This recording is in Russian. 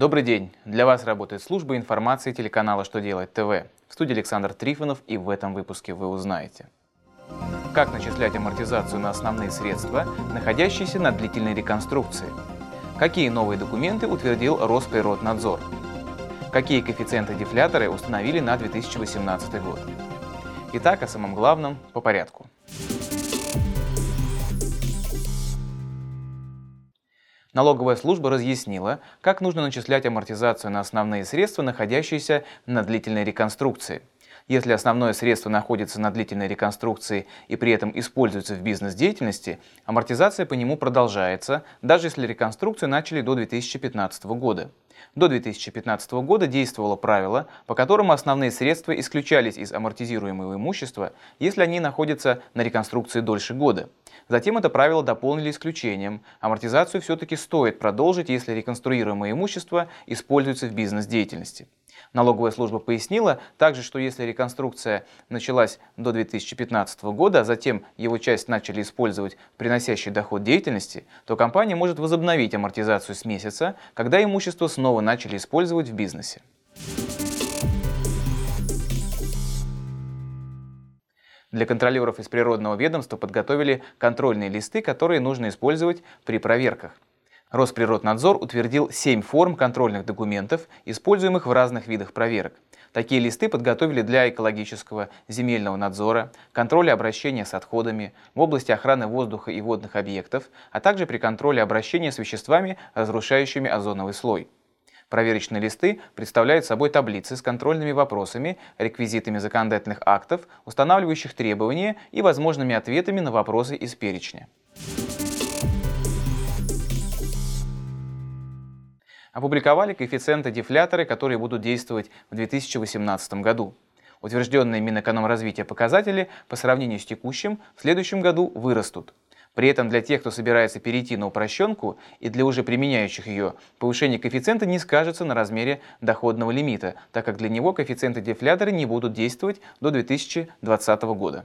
Добрый день! Для вас работает служба информации телеканала «Что делать ТВ». В студии Александр Трифонов и в этом выпуске вы узнаете. Как начислять амортизацию на основные средства, находящиеся на длительной реконструкции? Какие новые документы утвердил Росприроднадзор? Какие коэффициенты-дефляторы установили на 2018 год? Итак, о самом главном по порядку. Налоговая служба разъяснила, как нужно начислять амортизацию на основные средства, находящиеся на длительной реконструкции. Если основное средство находится на длительной реконструкции и при этом используется в бизнес-деятельности, амортизация по нему продолжается, даже если реконструкцию начали до 2015 года. До 2015 года действовало правило, по которому основные средства исключались из амортизируемого имущества, если они находятся на реконструкции дольше года. Затем это правило дополнили исключением. Амортизацию все-таки стоит продолжить, если реконструируемое имущество используется в бизнес-деятельности. Налоговая служба пояснила также, что если реконструкция началась до 2015 года, а затем его часть начали использовать приносящий доход деятельности, то компания может возобновить амортизацию с месяца, когда имущество снова начали использовать в бизнесе. Для контролеров из природного ведомства подготовили контрольные листы, которые нужно использовать при проверках. Росприроднадзор утвердил 7 форм контрольных документов, используемых в разных видах проверок. Такие листы подготовили для экологического, земельного надзора, контроля обращения с отходами, в области охраны воздуха и водных объектов, а также при контроле обращения с веществами, разрушающими озоновый слой. Проверочные листы представляют собой таблицы с контрольными вопросами, реквизитами законодательных актов, устанавливающих требования и возможными ответами на вопросы из перечня. Опубликовали коэффициенты-дефляторы, которые будут действовать в 2018 году. Утвержденные Минэкономразвития показатели по сравнению с текущим в следующем году вырастут. При этом для тех, кто собирается перейти на упрощенку и для уже применяющих ее, повышение коэффициента не скажется на размере доходного лимита, так как для него коэффициенты дефлятора не будут действовать до 2020 года.